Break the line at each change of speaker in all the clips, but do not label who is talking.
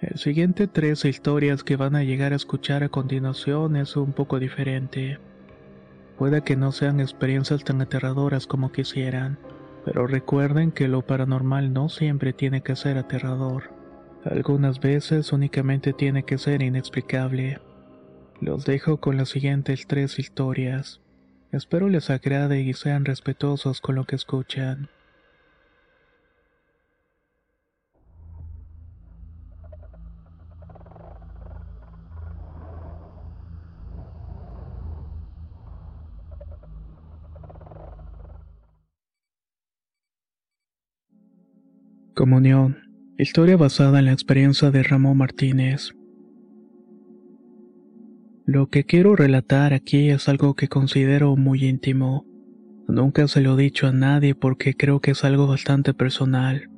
El siguiente tres historias que van a llegar a escuchar a continuación es un poco diferente. Puede que no sean experiencias tan aterradoras como quisieran, pero recuerden que lo paranormal no siempre tiene que ser aterrador. Algunas veces únicamente tiene que ser inexplicable. Los dejo con las siguientes tres historias. Espero les agrade y sean respetuosos con lo que escuchan. Comunión. Historia basada en la experiencia de Ramón Martínez. Lo que quiero relatar aquí es algo que considero muy íntimo. Nunca se lo he dicho a nadie porque creo que es algo bastante personal.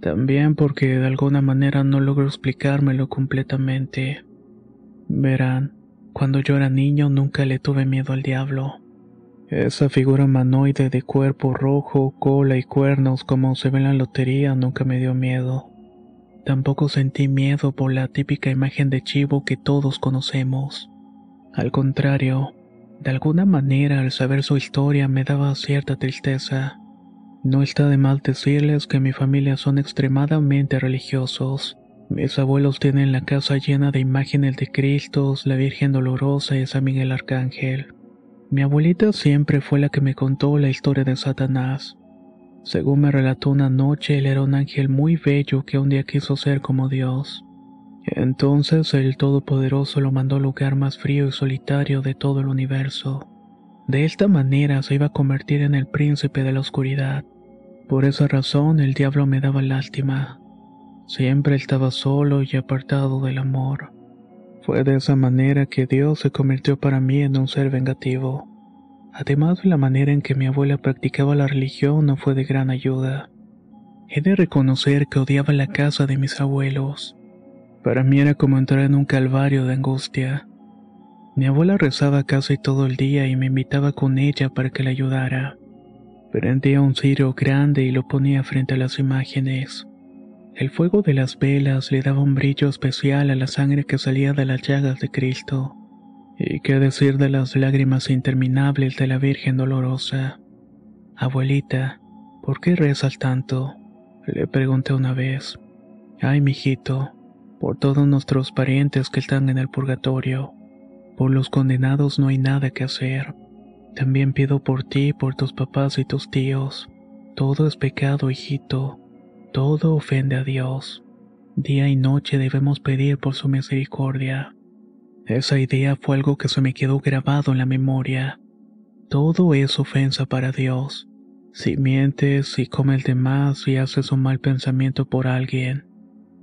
También porque de alguna manera no logro explicármelo completamente. Verán, cuando yo era niño nunca le tuve miedo al diablo. Esa figura humanoide de cuerpo rojo, cola y cuernos como se ve en la lotería nunca me dio miedo. Tampoco sentí miedo por la típica imagen de chivo que todos conocemos. Al contrario, de alguna manera al saber su historia me daba cierta tristeza. No está de mal decirles que mi familia son extremadamente religiosos. Mis abuelos tienen la casa llena de imágenes de Cristos, la Virgen Dolorosa y San Miguel Arcángel. Mi abuelita siempre fue la que me contó la historia de Satanás. Según me relató una noche, él era un ángel muy bello que un día quiso ser como Dios. Entonces el Todopoderoso lo mandó al lugar más frío y solitario de todo el universo. De esta manera se iba a convertir en el príncipe de la oscuridad. Por esa razón el diablo me daba lástima. Siempre estaba solo y apartado del amor. Fue de esa manera que Dios se convirtió para mí en un ser vengativo. Además de la manera en que mi abuela practicaba la religión no fue de gran ayuda. He de reconocer que odiaba la casa de mis abuelos. Para mí era como entrar en un calvario de angustia. Mi abuela rezaba casi todo el día y me invitaba con ella para que la ayudara. Prendía un cirio grande y lo ponía frente a las imágenes. El fuego de las velas le daba un brillo especial a la sangre que salía de las llagas de Cristo. Y qué decir de las lágrimas interminables de la Virgen Dolorosa. Abuelita, ¿por qué rezas tanto? Le pregunté una vez. Ay, mijito, por todos nuestros parientes que están en el purgatorio. Por los condenados no hay nada que hacer. También pido por ti, por tus papás y tus tíos. Todo es pecado, hijito. Todo ofende a Dios. Día y noche debemos pedir por su misericordia. Esa idea fue algo que se me quedó grabado en la memoria. Todo es ofensa para Dios. Si mientes, si comes de más, si haces un mal pensamiento por alguien,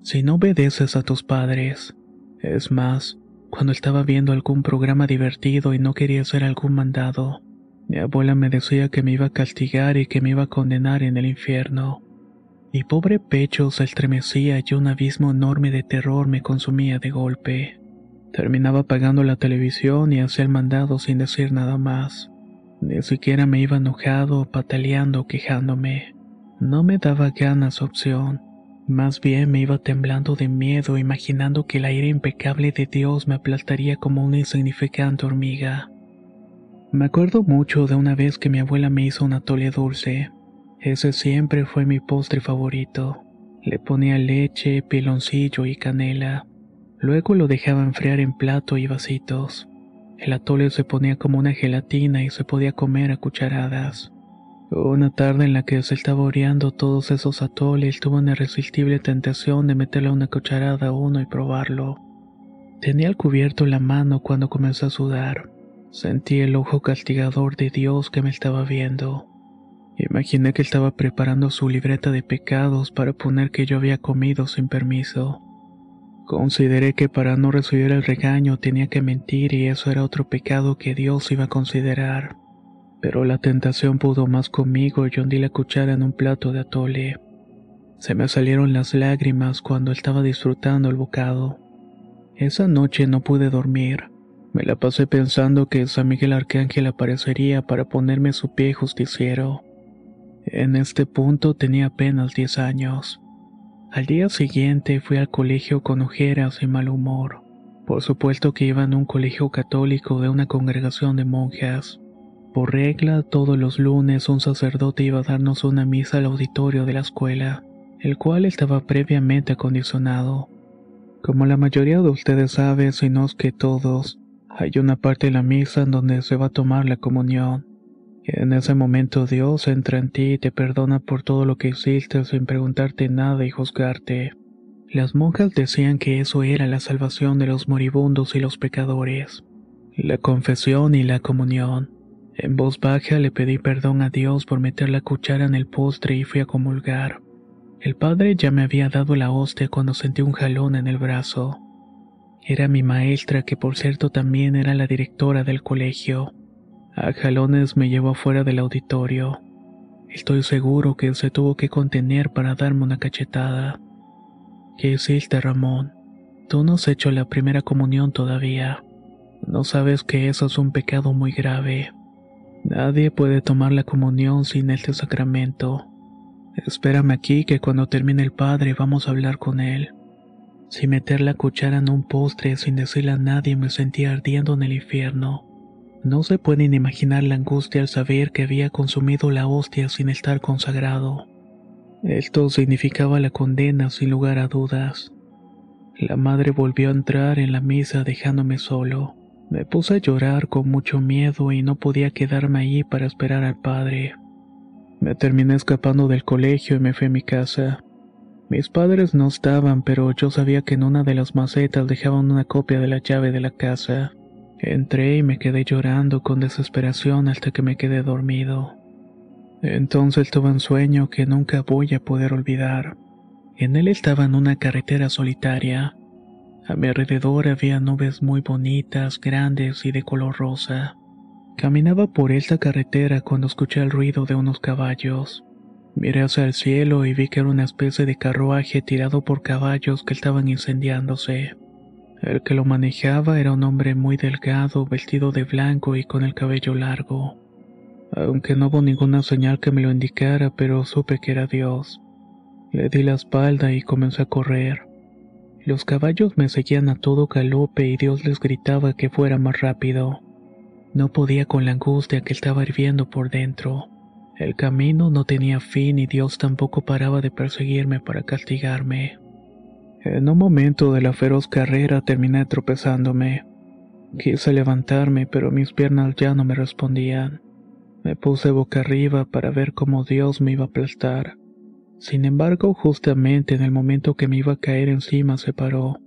si no obedeces a tus padres. Es más, cuando estaba viendo algún programa divertido y no quería hacer algún mandado, mi abuela me decía que me iba a castigar y que me iba a condenar en el infierno. Mi pobre pecho se estremecía y un abismo enorme de terror me consumía de golpe. Terminaba apagando la televisión y hacía el mandado sin decir nada más. Ni siquiera me iba enojado, pataleando, quejándome. No me daba ganas opción. Más bien me iba temblando de miedo, imaginando que el aire impecable de Dios me aplastaría como una insignificante hormiga. Me acuerdo mucho de una vez que mi abuela me hizo una tole dulce. Ese siempre fue mi postre favorito. Le ponía leche, piloncillo y canela. Luego lo dejaba enfriar en plato y vasitos. El atole se ponía como una gelatina y se podía comer a cucharadas. Una tarde en la que se estaba oreando todos esos atoles tuve una irresistible tentación de meterle una cucharada a uno y probarlo. Tenía el cubierto en la mano cuando comencé a sudar. Sentí el ojo castigador de Dios que me estaba viendo Imaginé que estaba preparando su libreta de pecados para poner que yo había comido sin permiso. Consideré que para no recibir el regaño tenía que mentir y eso era otro pecado que Dios iba a considerar. Pero la tentación pudo más conmigo y hundí la cuchara en un plato de atole. Se me salieron las lágrimas cuando estaba disfrutando el bocado. Esa noche no pude dormir. Me la pasé pensando que San Miguel Arcángel aparecería para ponerme su pie justiciero. En este punto tenía apenas 10 años. Al día siguiente fui al colegio con ojeras y mal humor. Por supuesto que iba en un colegio católico de una congregación de monjas. Por regla, todos los lunes un sacerdote iba a darnos una misa al auditorio de la escuela, el cual estaba previamente acondicionado. Como la mayoría de ustedes saben, si no es que todos, hay una parte de la misa en donde se va a tomar la comunión. En ese momento Dios entra en ti y te perdona por todo lo que hiciste sin preguntarte nada y juzgarte. Las monjas decían que eso era la salvación de los moribundos y los pecadores. La confesión y la comunión. En voz baja le pedí perdón a Dios por meter la cuchara en el postre y fui a comulgar. El padre ya me había dado la hostia cuando sentí un jalón en el brazo. Era mi maestra que por cierto también era la directora del colegio. A jalones me llevó fuera del auditorio. Estoy seguro que se tuvo que contener para darme una cachetada. ¿Qué hiciste, Ramón? Tú no has hecho la primera comunión todavía. No sabes que eso es un pecado muy grave. Nadie puede tomar la comunión sin este sacramento. Espérame aquí que cuando termine el padre vamos a hablar con él. Si meter la cuchara en un postre sin decirle a nadie me sentía ardiendo en el infierno. No se pueden imaginar la angustia al saber que había consumido la hostia sin estar consagrado. Esto significaba la condena sin lugar a dudas. La madre volvió a entrar en la misa dejándome solo. Me puse a llorar con mucho miedo y no podía quedarme ahí para esperar al padre. Me terminé escapando del colegio y me fui a mi casa. Mis padres no estaban, pero yo sabía que en una de las macetas dejaban una copia de la llave de la casa. Entré y me quedé llorando con desesperación hasta que me quedé dormido. Entonces tuve un sueño que nunca voy a poder olvidar. En él estaba en una carretera solitaria. A mi alrededor había nubes muy bonitas, grandes y de color rosa. Caminaba por esta carretera cuando escuché el ruido de unos caballos. Miré hacia el cielo y vi que era una especie de carruaje tirado por caballos que estaban incendiándose. El que lo manejaba era un hombre muy delgado, vestido de blanco y con el cabello largo. Aunque no hubo ninguna señal que me lo indicara, pero supe que era Dios. Le di la espalda y comencé a correr. Los caballos me seguían a todo galope y Dios les gritaba que fuera más rápido. No podía con la angustia que estaba hirviendo por dentro. El camino no tenía fin y Dios tampoco paraba de perseguirme para castigarme. En un momento de la feroz carrera terminé tropezándome. Quise levantarme, pero mis piernas ya no me respondían. Me puse boca arriba para ver cómo Dios me iba a aplastar. Sin embargo, justamente en el momento que me iba a caer encima se paró.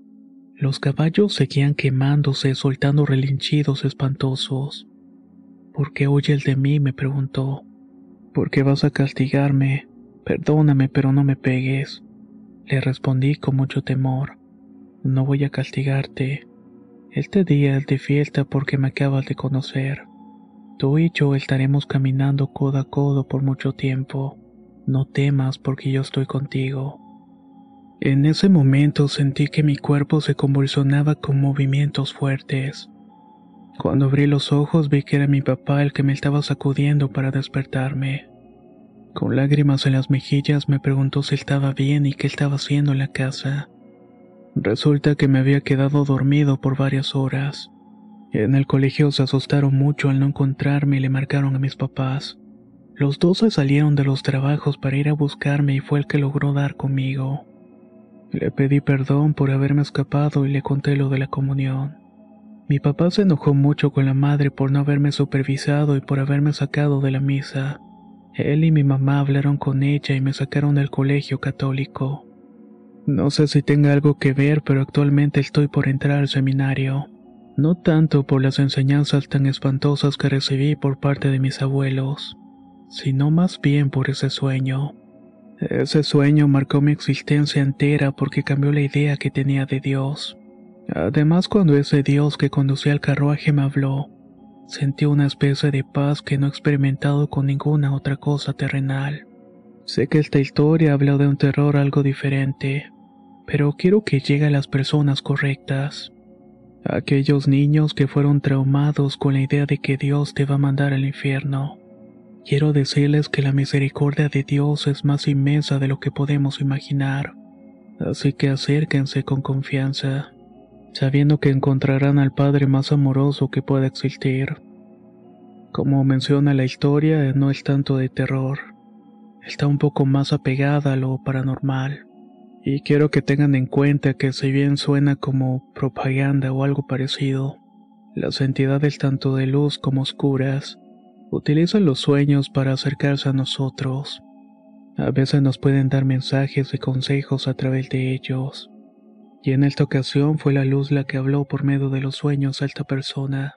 Los caballos seguían quemándose, soltando relinchidos espantosos. ¿Por qué huyes de mí? me preguntó. ¿Por qué vas a castigarme? Perdóname, pero no me pegues. Le respondí con mucho temor. No voy a castigarte. Este día es de fiesta porque me acabas de conocer. Tú y yo estaremos caminando codo a codo por mucho tiempo. No temas porque yo estoy contigo. En ese momento sentí que mi cuerpo se convulsionaba con movimientos fuertes. Cuando abrí los ojos vi que era mi papá el que me estaba sacudiendo para despertarme. Con lágrimas en las mejillas me preguntó si estaba bien y qué estaba haciendo en la casa. Resulta que me había quedado dormido por varias horas. En el colegio se asustaron mucho al no encontrarme y le marcaron a mis papás. Los dos se salieron de los trabajos para ir a buscarme y fue el que logró dar conmigo. Le pedí perdón por haberme escapado y le conté lo de la comunión. Mi papá se enojó mucho con la madre por no haberme supervisado y por haberme sacado de la misa. Él y mi mamá hablaron con ella y me sacaron del colegio católico. No sé si tenga algo que ver, pero actualmente estoy por entrar al seminario. No tanto por las enseñanzas tan espantosas que recibí por parte de mis abuelos, sino más bien por ese sueño. Ese sueño marcó mi existencia entera porque cambió la idea que tenía de Dios. Además, cuando ese Dios que conducía el carruaje me habló, sentí una especie de paz que no he experimentado con ninguna otra cosa terrenal. Sé que esta historia habla de un terror algo diferente, pero quiero que llegue a las personas correctas. aquellos niños que fueron traumados con la idea de que Dios te va a mandar al infierno. Quiero decirles que la misericordia de Dios es más inmensa de lo que podemos imaginar. Así que acérquense con confianza, sabiendo que encontrarán al Padre más amoroso que pueda existir. Como menciona la historia, no es tanto de terror, está un poco más apegada a lo paranormal. Y quiero que tengan en cuenta que si bien suena como propaganda o algo parecido, las entidades tanto de luz como oscuras utilizan los sueños para acercarse a nosotros. A veces nos pueden dar mensajes y consejos a través de ellos. Y en esta ocasión fue la luz la que habló por medio de los sueños a esta persona.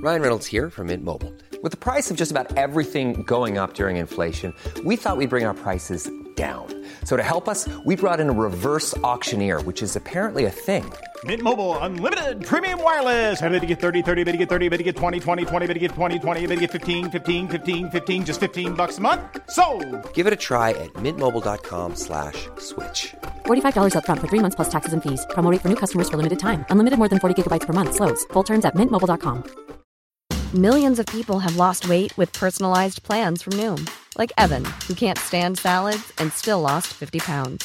Ryan Reynolds here from Mint Mobile. With the price of just about everything going up during inflation, we thought we'd bring our prices down. So to help us, we brought in a reverse auctioneer, which is apparently a thing.
Mint Mobile unlimited premium wireless. Ready to get 30, 30, bit to get 30, bit to get 20, 20, 20, bit to get 20, 20, bit to get 15, 15, 15, 15 just 15 bucks a month. So,
Give it a try at mintmobile.com/slash-switch. slash
$45 up front for 3 months plus taxes and fees. Promo rate for new customers for limited time. Unlimited more than 40 gigabytes per month slows. Full terms at mintmobile.com.
Millions of people have lost weight with personalized plans from Noom, like Evan, who can't stand salads and still lost 50 pounds.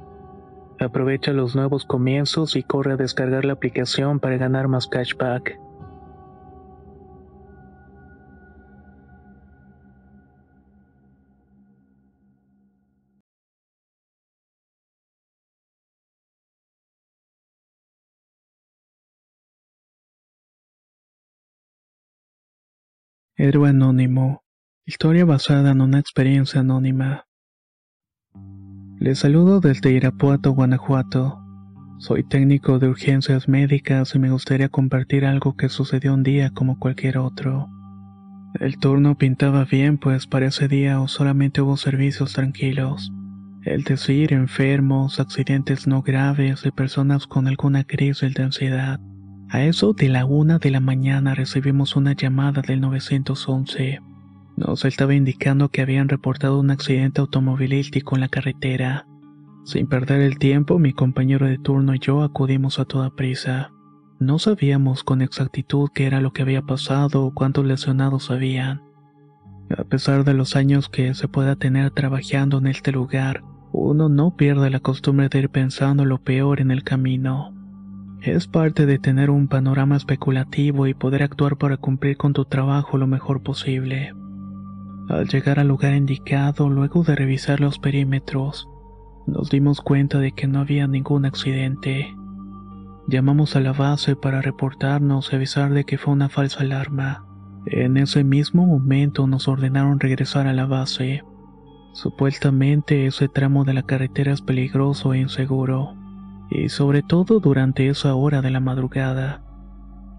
Aprovecha los nuevos comienzos y corre a descargar la aplicación para ganar más cashback. Héroe Anónimo. Historia basada en una experiencia anónima. Les saludo desde Irapuato, Guanajuato. Soy técnico de urgencias médicas y me gustaría compartir algo que sucedió un día como cualquier otro. El turno pintaba bien, pues para ese día solamente hubo servicios tranquilos. Es decir, enfermos, accidentes no graves y personas con alguna crisis de ansiedad. A eso de la una de la mañana recibimos una llamada del 911. Nos estaba indicando que habían reportado un accidente automovilístico en la carretera. Sin perder el tiempo, mi compañero de turno y yo acudimos a toda prisa. No sabíamos con exactitud qué era lo que había pasado o cuántos lesionados habían. A pesar de los años que se pueda tener trabajando en este lugar, Uno no pierde la costumbre de ir pensando lo peor en el camino. Es parte de tener un panorama especulativo y poder actuar para cumplir con tu trabajo lo mejor posible. Al llegar al lugar indicado, luego de revisar los perímetros, nos dimos cuenta de que no había ningún accidente. Llamamos a la base para reportarnos y avisar de que fue una falsa alarma. En ese mismo momento nos ordenaron regresar a la base. Supuestamente ese tramo de la carretera es peligroso e inseguro, y sobre todo durante esa hora de la madrugada.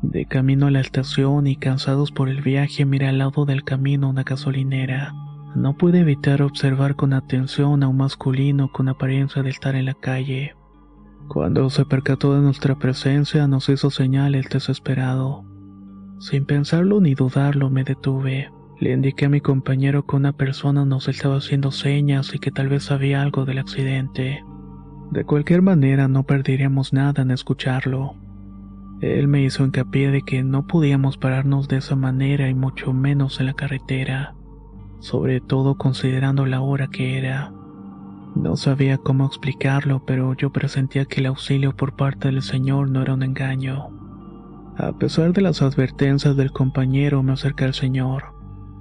De camino a la estación y cansados por el viaje miré al lado del camino una gasolinera. No pude evitar observar con atención a un masculino con apariencia de estar en la calle. Cuando se percató de nuestra presencia nos hizo señales desesperado. Sin pensarlo ni dudarlo me detuve. Le indiqué a mi compañero que una persona nos estaba haciendo señas y que tal vez sabía algo del accidente. De cualquier manera no perderíamos nada en escucharlo. Él me hizo hincapié de que no podíamos pararnos de esa manera y mucho menos en la carretera, sobre todo considerando la hora que era. No sabía cómo explicarlo, pero yo presentía que el auxilio por parte del Señor no era un engaño. A pesar de las advertencias del compañero, me acerqué al Señor.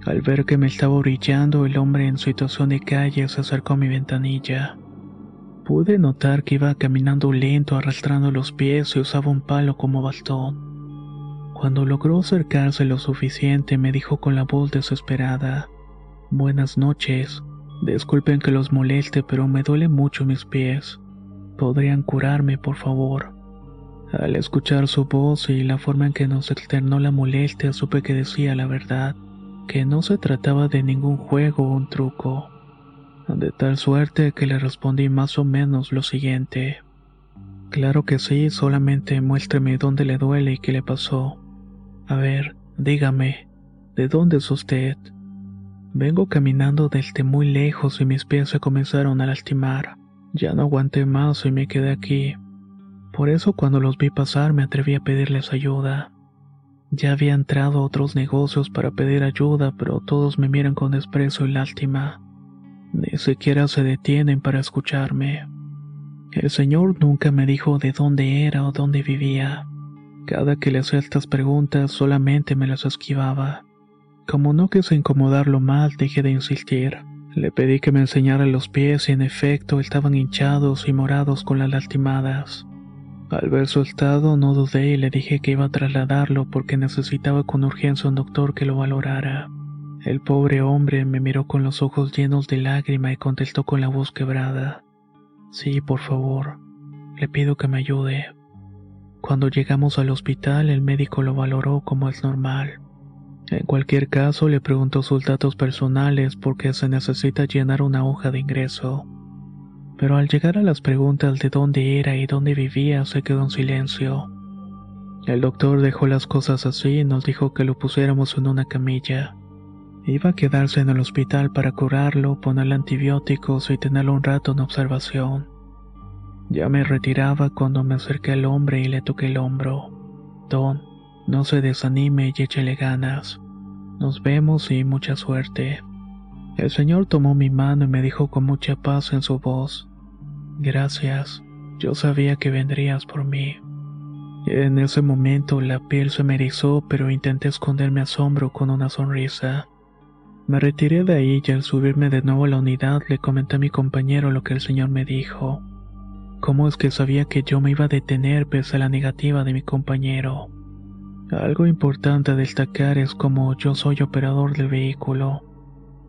Al ver que me estaba brillando, el hombre en situación de calle se acercó a mi ventanilla. Pude notar que iba caminando lento, arrastrando los pies y usaba un palo como bastón. Cuando logró acercarse lo suficiente, me dijo con la voz desesperada: Buenas noches. Disculpen que los moleste, pero me duele mucho mis pies. ¿Podrían curarme, por favor? Al escuchar su voz y la forma en que nos externó la molestia, supe que decía la verdad, que no se trataba de ningún juego o un truco. De tal suerte que le respondí más o menos lo siguiente. Claro que sí, solamente muéstreme dónde le duele y qué le pasó. A ver, dígame, ¿de dónde es usted? Vengo caminando desde muy lejos y mis pies se comenzaron a lastimar. Ya no aguanté más y me quedé aquí. Por eso cuando los vi pasar me atreví a pedirles ayuda. Ya había entrado a otros negocios para pedir ayuda, pero todos me miran con desprecio y lástima. Ni siquiera se detienen para escucharme. El señor nunca me dijo de dónde era o dónde vivía. Cada que le hacía estas preguntas solamente me las esquivaba. Como no quise incomodarlo más, dejé de insistir. Le pedí que me enseñara los pies y en efecto estaban hinchados y morados con las lastimadas. Al ver su estado no dudé y le dije que iba a trasladarlo porque necesitaba con urgencia un doctor que lo valorara. El pobre hombre me miró con los ojos llenos de lágrima y contestó con la voz quebrada. Sí, por favor, le pido que me ayude. Cuando llegamos al hospital el médico lo valoró como es normal. En cualquier caso, le preguntó sus datos personales porque se necesita llenar una hoja de ingreso. Pero al llegar a las preguntas de dónde era y dónde vivía, se quedó en silencio. El doctor dejó las cosas así y nos dijo que lo pusiéramos en una camilla. Iba a quedarse en el hospital para curarlo, ponerle antibióticos y tenerlo un rato en observación. Ya me retiraba cuando me acerqué al hombre y le toqué el hombro. Don, no se desanime y échele ganas. Nos vemos y mucha suerte. El señor tomó mi mano y me dijo con mucha paz en su voz, Gracias, yo sabía que vendrías por mí. En ese momento la piel se me erizó, pero intenté esconder mi asombro con una sonrisa. Me retiré de ahí y al subirme de nuevo a la unidad le comenté a mi compañero lo que el señor me dijo. ¿Cómo es que sabía que yo me iba a detener pese a la negativa de mi compañero? Algo importante a destacar es como yo soy operador del vehículo.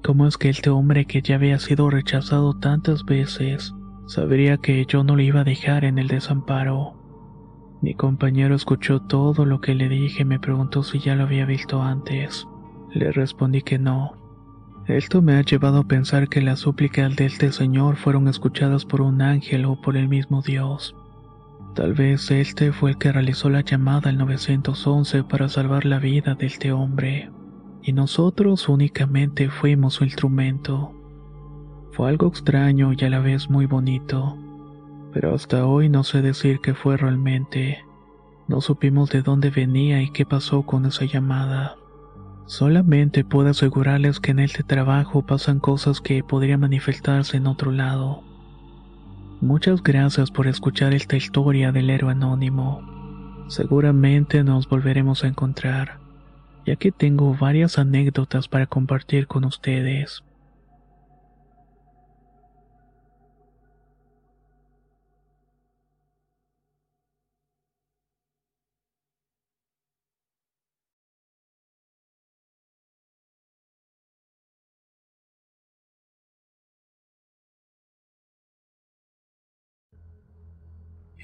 ¿Cómo es que este hombre que ya había sido rechazado tantas veces sabría que yo no le iba a dejar en el desamparo? Mi compañero escuchó todo lo que le dije y me preguntó si ya lo había visto antes. Le respondí que no. Esto me ha llevado a pensar que las súplicas de este señor fueron escuchadas por un ángel o por el mismo Dios. Tal vez este fue el que realizó la llamada al 911 para salvar la vida de este hombre, y nosotros únicamente fuimos su instrumento. Fue algo extraño y a la vez muy bonito, pero hasta hoy no sé decir qué fue realmente. No supimos de dónde venía y qué pasó con esa llamada. Solamente puedo asegurarles que en este trabajo pasan cosas que podrían manifestarse en otro lado. Muchas gracias por escuchar esta historia del héroe anónimo. Seguramente nos volveremos a encontrar, ya que tengo varias anécdotas para compartir con ustedes.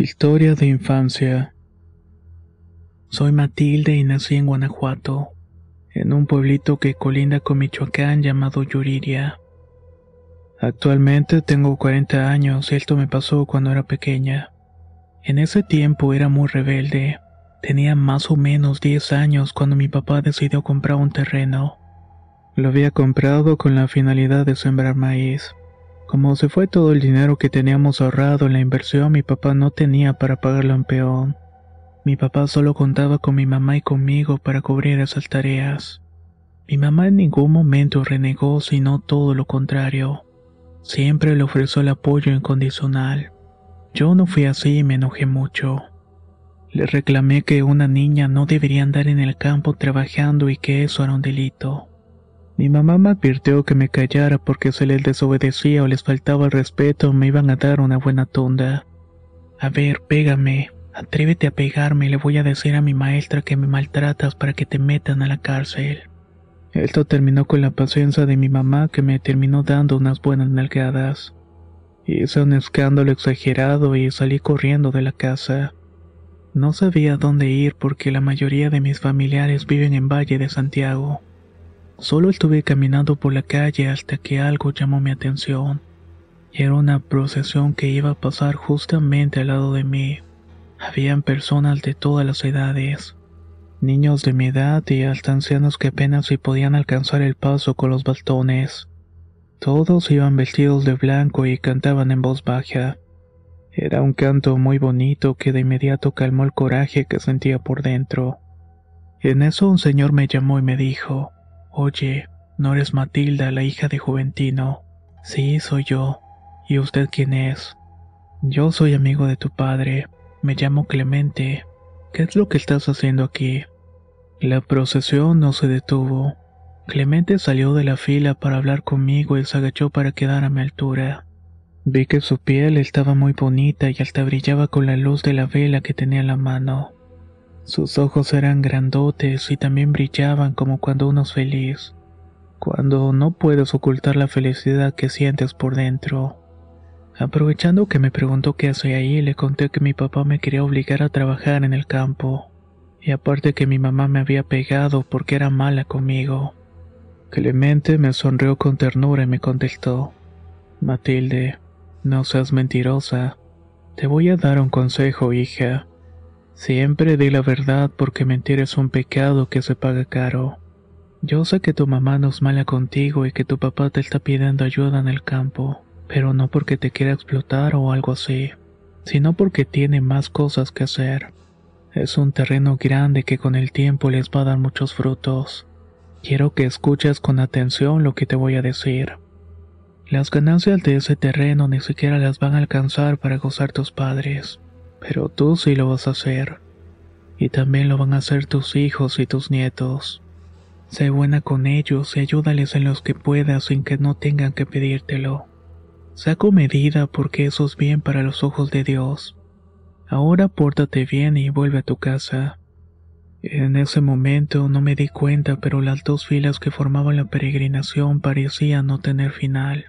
Historia de infancia. Soy Matilde y nací en Guanajuato, en un pueblito que colinda con Michoacán llamado Yuriria. Actualmente tengo 40 años y esto me pasó cuando era pequeña. En ese tiempo era muy rebelde. Tenía más o menos 10 años cuando mi papá decidió comprar un terreno. Lo había comprado con la finalidad de sembrar maíz. Como se fue todo el dinero que teníamos ahorrado en la inversión, mi papá no tenía para pagarlo en peón. Mi papá solo contaba con mi mamá y conmigo para cubrir esas tareas. Mi mamá en ningún momento renegó, sino todo lo contrario. Siempre le ofreció el apoyo incondicional. Yo no fui así y me enojé mucho. Le reclamé que una niña no debería andar en el campo trabajando y que eso era un delito. Mi mamá me advirtió que me callara porque si les desobedecía o les faltaba el respeto me iban a dar una buena tonda. A ver, pégame, atrévete a pegarme y le voy a decir a mi maestra que me maltratas para que te metan a la cárcel. Esto terminó con la paciencia de mi mamá que me terminó dando unas buenas nalgadas. Hice un escándalo exagerado y salí corriendo de la casa. No sabía dónde ir porque la mayoría de mis familiares viven en Valle de Santiago. Solo estuve caminando por la calle hasta que algo llamó mi atención. Era una procesión que iba a pasar justamente al lado de mí. Habían personas de todas las edades, niños de mi edad y hasta ancianos que apenas si podían alcanzar el paso con los bastones. Todos iban vestidos de blanco y cantaban en voz baja. Era un canto muy bonito que de inmediato calmó el coraje que sentía por dentro. En eso un señor me llamó y me dijo, Oye, ¿no eres Matilda, la hija de Juventino? Sí, soy yo. ¿Y usted quién es? Yo soy amigo de tu padre. Me llamo Clemente. ¿Qué es lo que estás haciendo aquí? La procesión no se detuvo. Clemente salió de la fila para hablar conmigo y se agachó para quedar a mi altura. Vi que su piel estaba muy bonita y hasta brillaba con la luz de la vela que tenía en la mano. Sus ojos eran grandotes y también brillaban como cuando uno es feliz, cuando no puedes ocultar la felicidad que sientes por dentro. Aprovechando que me preguntó qué hacía ahí, le conté que mi papá me quería obligar a trabajar en el campo, y aparte que mi mamá me había pegado porque era mala conmigo. Clemente me sonrió con ternura y me contestó, Matilde, no seas mentirosa. Te voy a dar un consejo, hija. Siempre di la verdad porque mentir es un pecado que se paga caro. Yo sé que tu mamá no es mala contigo y que tu papá te está pidiendo ayuda en el campo, pero no porque te quiera explotar o algo así, sino porque tiene más cosas que hacer. Es un terreno grande que con el tiempo les va a dar muchos frutos. Quiero que escuches con atención lo que te voy a decir. Las ganancias de ese terreno ni siquiera las van a alcanzar para gozar tus padres pero tú sí lo vas a hacer. Y también lo van a hacer tus hijos y tus nietos. Sé buena con ellos y ayúdales en los que puedas sin que no tengan que pedírtelo. Saco medida porque eso es bien para los ojos de Dios. Ahora pórtate bien y vuelve a tu casa. En ese momento no me di cuenta, pero las dos filas que formaban la peregrinación parecían no tener final.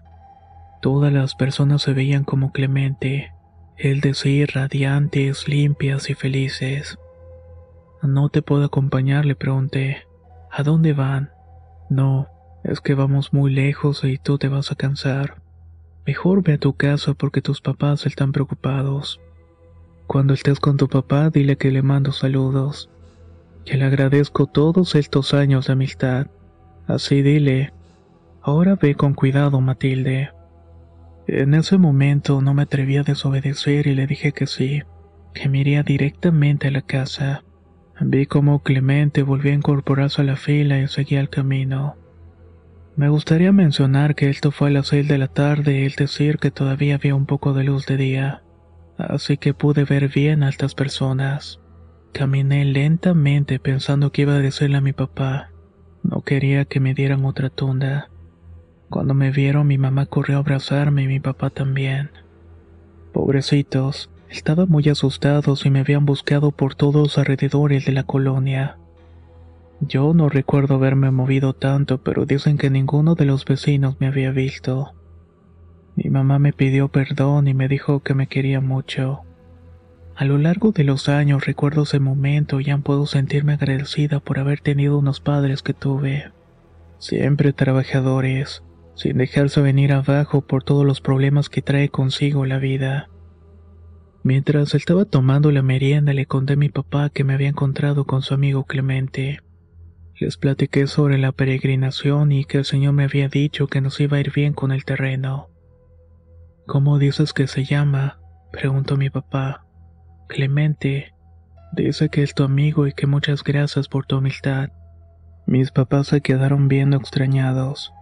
Todas las personas se veían como Clemente, el decir radiantes, limpias y felices. No te puedo acompañar, le pregunté. ¿A dónde van? No, es que vamos muy lejos y tú te vas a cansar. Mejor ve a tu casa porque tus papás están preocupados. Cuando estés con tu papá, dile que le mando saludos. Que le agradezco todos estos años de amistad. Así dile. Ahora ve con cuidado, Matilde. En ese momento no me atreví a desobedecer y le dije que sí, que me iría directamente a la casa. Vi cómo Clemente volvió a incorporarse a la fila y seguía el camino. Me gustaría mencionar que esto fue a las seis de la tarde, es decir, que todavía había un poco de luz de día, así que pude ver bien a estas personas. Caminé lentamente pensando que iba a decirle a mi papá. No quería que me dieran otra tunda. Cuando me vieron mi mamá corrió a abrazarme y mi papá también. Pobrecitos, estaban muy asustados y me habían buscado por todos los alrededores de la colonia. Yo no recuerdo haberme movido tanto, pero dicen que ninguno de los vecinos me había visto. Mi mamá me pidió perdón y me dijo que me quería mucho. A lo largo de los años recuerdo ese momento y aún puedo sentirme agradecida por haber tenido unos padres que tuve. Siempre trabajadores, sin dejarse venir abajo por todos los problemas que trae consigo la vida. Mientras estaba tomando la merienda le conté a mi papá que me había encontrado con su amigo Clemente. Les platiqué sobre la peregrinación y que el Señor me había dicho que nos iba a ir bien con el terreno. ¿Cómo dices que se llama? preguntó mi papá. Clemente. Dice que es tu amigo y que muchas gracias por tu amistad. Mis papás se quedaron viendo extrañados.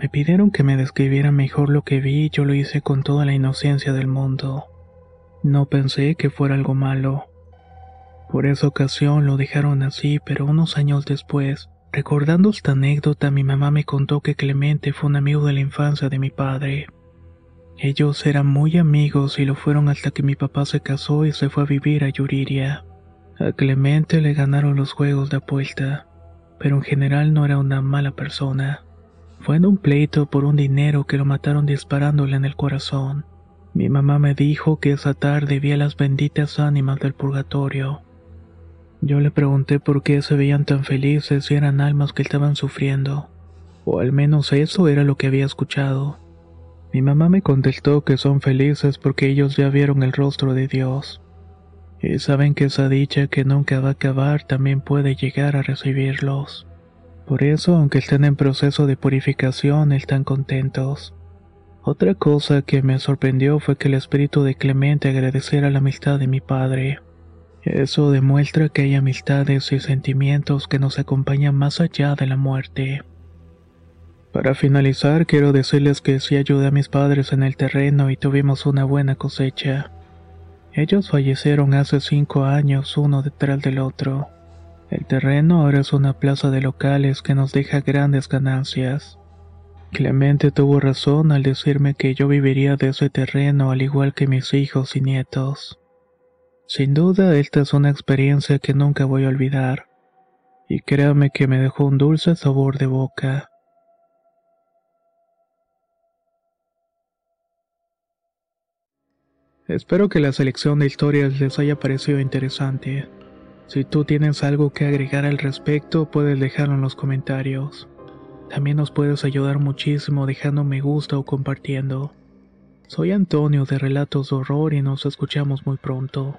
Me pidieron que me describiera mejor lo que vi y yo lo hice con toda la inocencia del mundo. No pensé que fuera algo malo. Por esa ocasión lo dejaron así, pero unos años después, recordando esta anécdota, mi mamá me contó que Clemente fue un amigo de la infancia de mi padre. Ellos eran muy amigos y lo fueron hasta que mi papá se casó y se fue a vivir a Yuriria. A Clemente le ganaron los juegos de apuesta, pero en general no era una mala persona. Fue en un pleito por un dinero que lo mataron disparándole en el corazón. Mi mamá me dijo que esa tarde vi a las benditas ánimas del purgatorio. Yo le pregunté por qué se veían tan felices si eran almas que estaban sufriendo, o al menos eso era lo que había escuchado. Mi mamá me contestó que son felices porque ellos ya vieron el rostro de Dios, y saben que esa dicha que nunca va a acabar también puede llegar a recibirlos. Por eso, aunque estén en proceso de purificación, están contentos. Otra cosa que me sorprendió fue que el espíritu de Clemente agradeciera la amistad de mi padre. Eso demuestra que hay amistades y sentimientos que nos acompañan más allá de la muerte. Para finalizar, quiero decirles que sí ayudé a mis padres en el terreno y tuvimos una buena cosecha. Ellos fallecieron hace cinco años uno detrás del otro. El terreno ahora es una plaza de locales que nos deja grandes ganancias. Clemente tuvo razón al decirme que yo viviría de ese terreno al igual que mis hijos y nietos. Sin duda, esta es una experiencia que nunca voy a olvidar, y créame que me dejó un dulce sabor de boca. Espero que la selección de historias les haya parecido interesante. Si tú tienes algo que agregar al respecto, puedes dejarlo en los comentarios. También nos puedes ayudar muchísimo dejando me gusta o compartiendo. Soy Antonio de Relatos de Horror y nos escuchamos muy pronto.